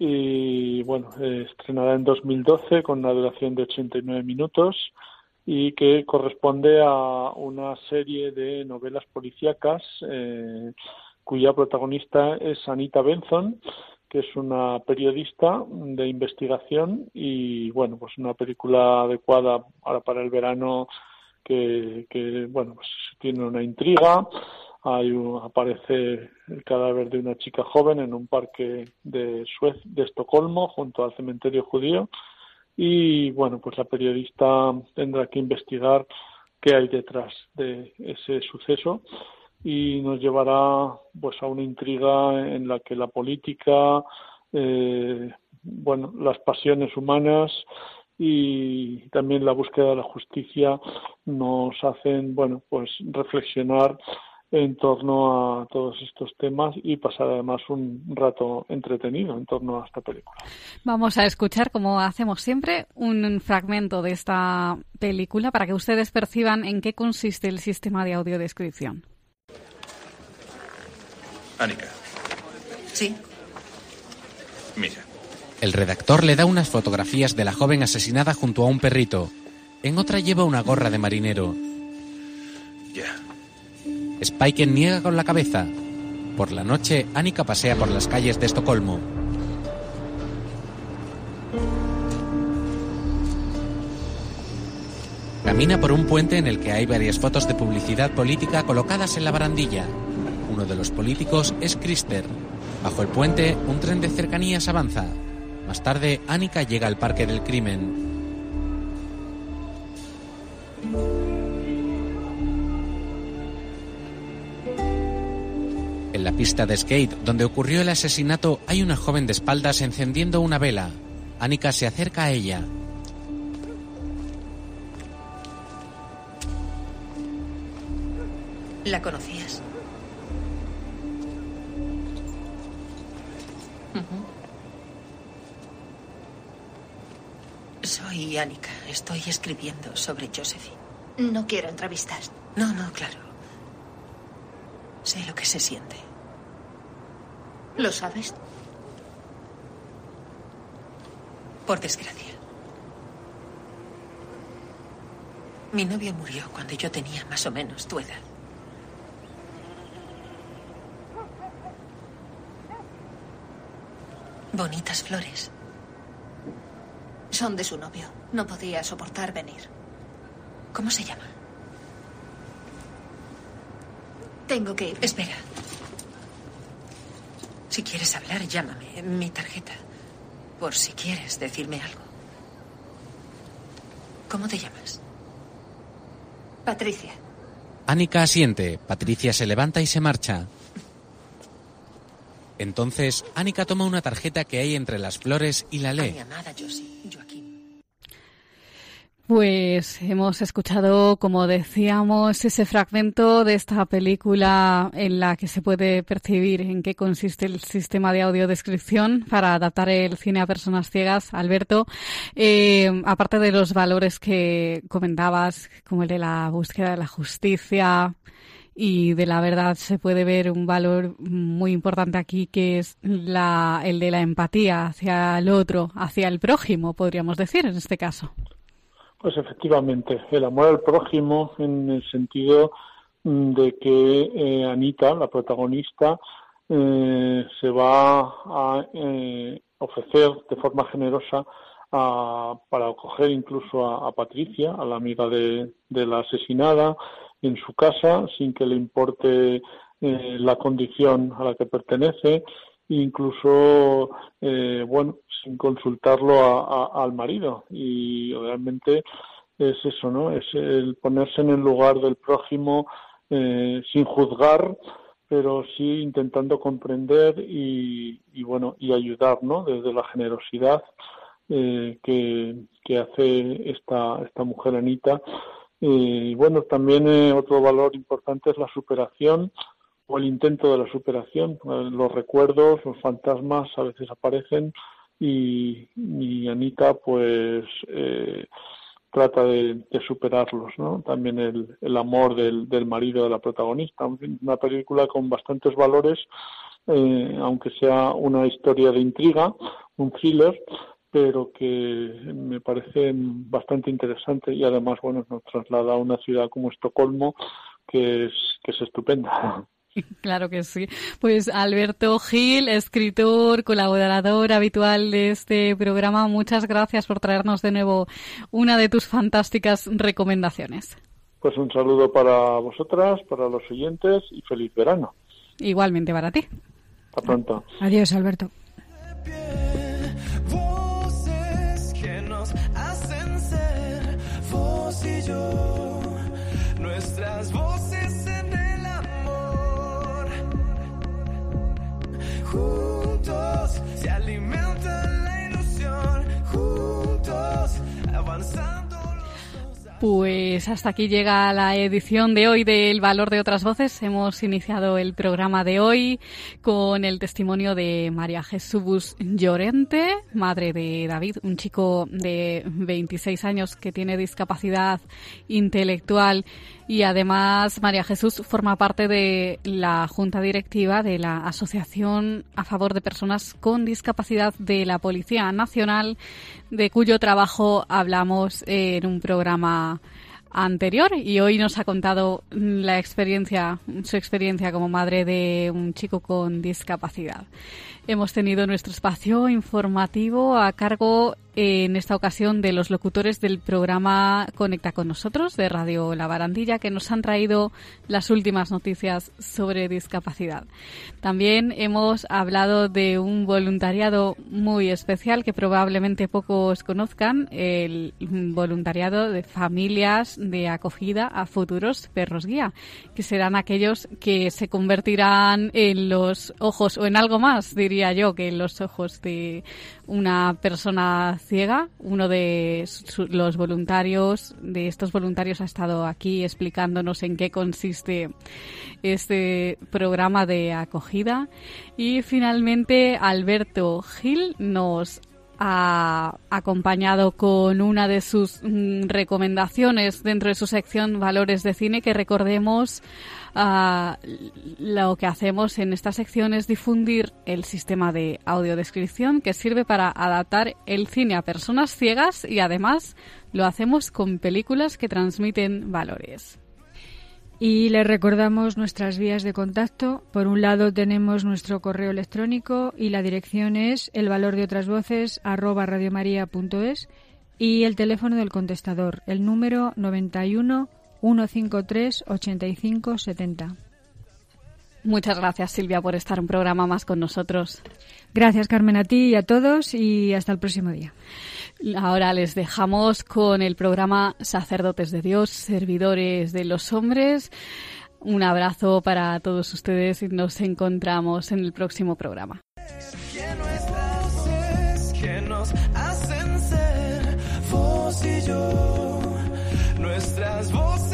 y, bueno, eh, estrenada en 2012 con una duración de 89 minutos y que corresponde a una serie de novelas policíacas eh, cuya protagonista es Anita Benson, que es una periodista de investigación y, bueno, pues una película adecuada ahora para el verano que, que bueno, pues tiene una intriga. Hay un- aparece el cadáver de una chica joven en un parque de Suez, de Estocolmo, junto al cementerio judío. Y bueno, pues la periodista tendrá que investigar qué hay detrás de ese suceso y nos llevará pues a una intriga en la que la política, eh, bueno, las pasiones humanas y también la búsqueda de la justicia nos hacen, bueno, pues reflexionar en torno a todos estos temas y pasar además un rato entretenido en torno a esta película. Vamos a escuchar, como hacemos siempre, un fragmento de esta película para que ustedes perciban en qué consiste el sistema de audiodescripción. Anika, Sí. mira. El redactor le da unas fotografías de la joven asesinada junto a un perrito. En otra lleva una gorra de marinero. Ya. Spiker niega con la cabeza. Por la noche, Annika pasea por las calles de Estocolmo. Camina por un puente en el que hay varias fotos de publicidad política colocadas en la barandilla. Uno de los políticos es Krister. Bajo el puente, un tren de cercanías avanza. Más tarde, Annika llega al parque del crimen. Pista de skate donde ocurrió el asesinato hay una joven de espaldas encendiendo una vela. Annika se acerca a ella. ¿La conocías? Soy Annika. Estoy escribiendo sobre Josephine. No quiero entrevistar. No, no, claro. Sé lo que se siente. ¿Lo sabes? Por desgracia. Mi novio murió cuando yo tenía más o menos tu edad. Bonitas flores. Son de su novio. No podía soportar venir. ¿Cómo se llama? Tengo que ir. Espera. Si quieres hablar, llámame. Mi tarjeta. Por si quieres decirme algo. ¿Cómo te llamas? Patricia. Annika asiente. Patricia se levanta y se marcha. Entonces, Annika toma una tarjeta que hay entre las flores y la lee. Mi amada Josie. Pues hemos escuchado, como decíamos, ese fragmento de esta película en la que se puede percibir en qué consiste el sistema de audiodescripción para adaptar el cine a personas ciegas. Alberto, eh, aparte de los valores que comentabas, como el de la búsqueda de la justicia, y de la verdad se puede ver un valor muy importante aquí que es la, el de la empatía hacia el otro, hacia el prójimo, podríamos decir en este caso. Pues efectivamente, el amor al prójimo en el sentido mm, de que eh, Anita, la protagonista, eh, se va a eh, ofrecer de forma generosa a- para acoger incluso a, Patricia, a la amiga de, de la asesinada, en su casa sin que le importe eh, la condición a la que pertenece, incluso, eh, bueno, sin consultarlo a- al marido. Y realmente es eso, ¿no? Es el ponerse en el lugar del prójimo eh, sin juzgar, pero sí intentando comprender y, y, bueno, y ayudar, ¿no? Desde la generosidad eh, que, que hace esta, esta mujer Anita. Y bueno, también eh, otro valor importante es la superación o el intento de la superación. Eh, Los recuerdos, los fantasmas a veces aparecen y, Anita pues eh, trata de, superarlos, ¿no? También el, el amor del, marido de la protagonista. Una película con bastantes valores, eh, aunque sea una historia de intriga, un thriller, pero que me parece bastante interesante y además bueno nos traslada a una ciudad como Estocolmo que es que es estupenda. Claro que sí. Pues Alberto Gil, escritor, colaborador habitual de este programa, muchas gracias por traernos de nuevo una de tus fantásticas recomendaciones. Pues un saludo para vosotras, para los oyentes y feliz verano. Igualmente para ti. Hasta pronto. Adiós, Alberto. Voces que nos hacen ser vos y yo, nuestras voces Juntos se alimenta la ilusión, juntos avanzando. Pues hasta aquí llega la edición de hoy del Valor de otras Voces. Hemos iniciado el programa de hoy con el testimonio de María Jesús Llorente, madre de David, un chico de 26 años que tiene discapacidad intelectual y además María Jesús forma parte de la junta directiva de la Asociación a favor de personas con discapacidad de la Policía Nacional, de cuyo trabajo hablamos en un programa anterior y hoy nos ha contado la experiencia, su experiencia como madre de un chico con discapacidad. Hemos tenido nuestro espacio informativo a cargo en esta ocasión de los locutores del programa Conecta con nosotros de Radio La Barandilla que nos han traído las últimas noticias sobre discapacidad. También hemos hablado de un voluntariado muy especial que probablemente pocos conozcan, el voluntariado de familias de acogida a futuros perros guía, que serán aquellos que se convertirán en los ojos o en algo más, diría yo, que en los ojos de una persona ciega. Uno de los voluntarios, de estos voluntarios, ha estado aquí explicándonos en qué consiste este programa de acogida. Y finalmente, Alberto Gil nos ha acompañado con una de sus mm, recomendaciones dentro de su sección Valores de Cine, que recordemos Ah, lo que hacemos en esta sección es difundir el sistema de audiodescripción que sirve para adaptar el cine a personas ciegas y además lo hacemos con películas que transmiten valores. Y les recordamos nuestras vías de contacto. Por un lado tenemos nuestro correo electrónico y la dirección es el y el teléfono del contestador, el número 91 153 85 70. Muchas gracias Silvia por estar un programa más con nosotros. Gracias Carmen a ti y a todos y hasta el próximo día. Ahora les dejamos con el programa Sacerdotes de Dios, Servidores de los Hombres. Un abrazo para todos ustedes y nos encontramos en el próximo programa. nuestras voces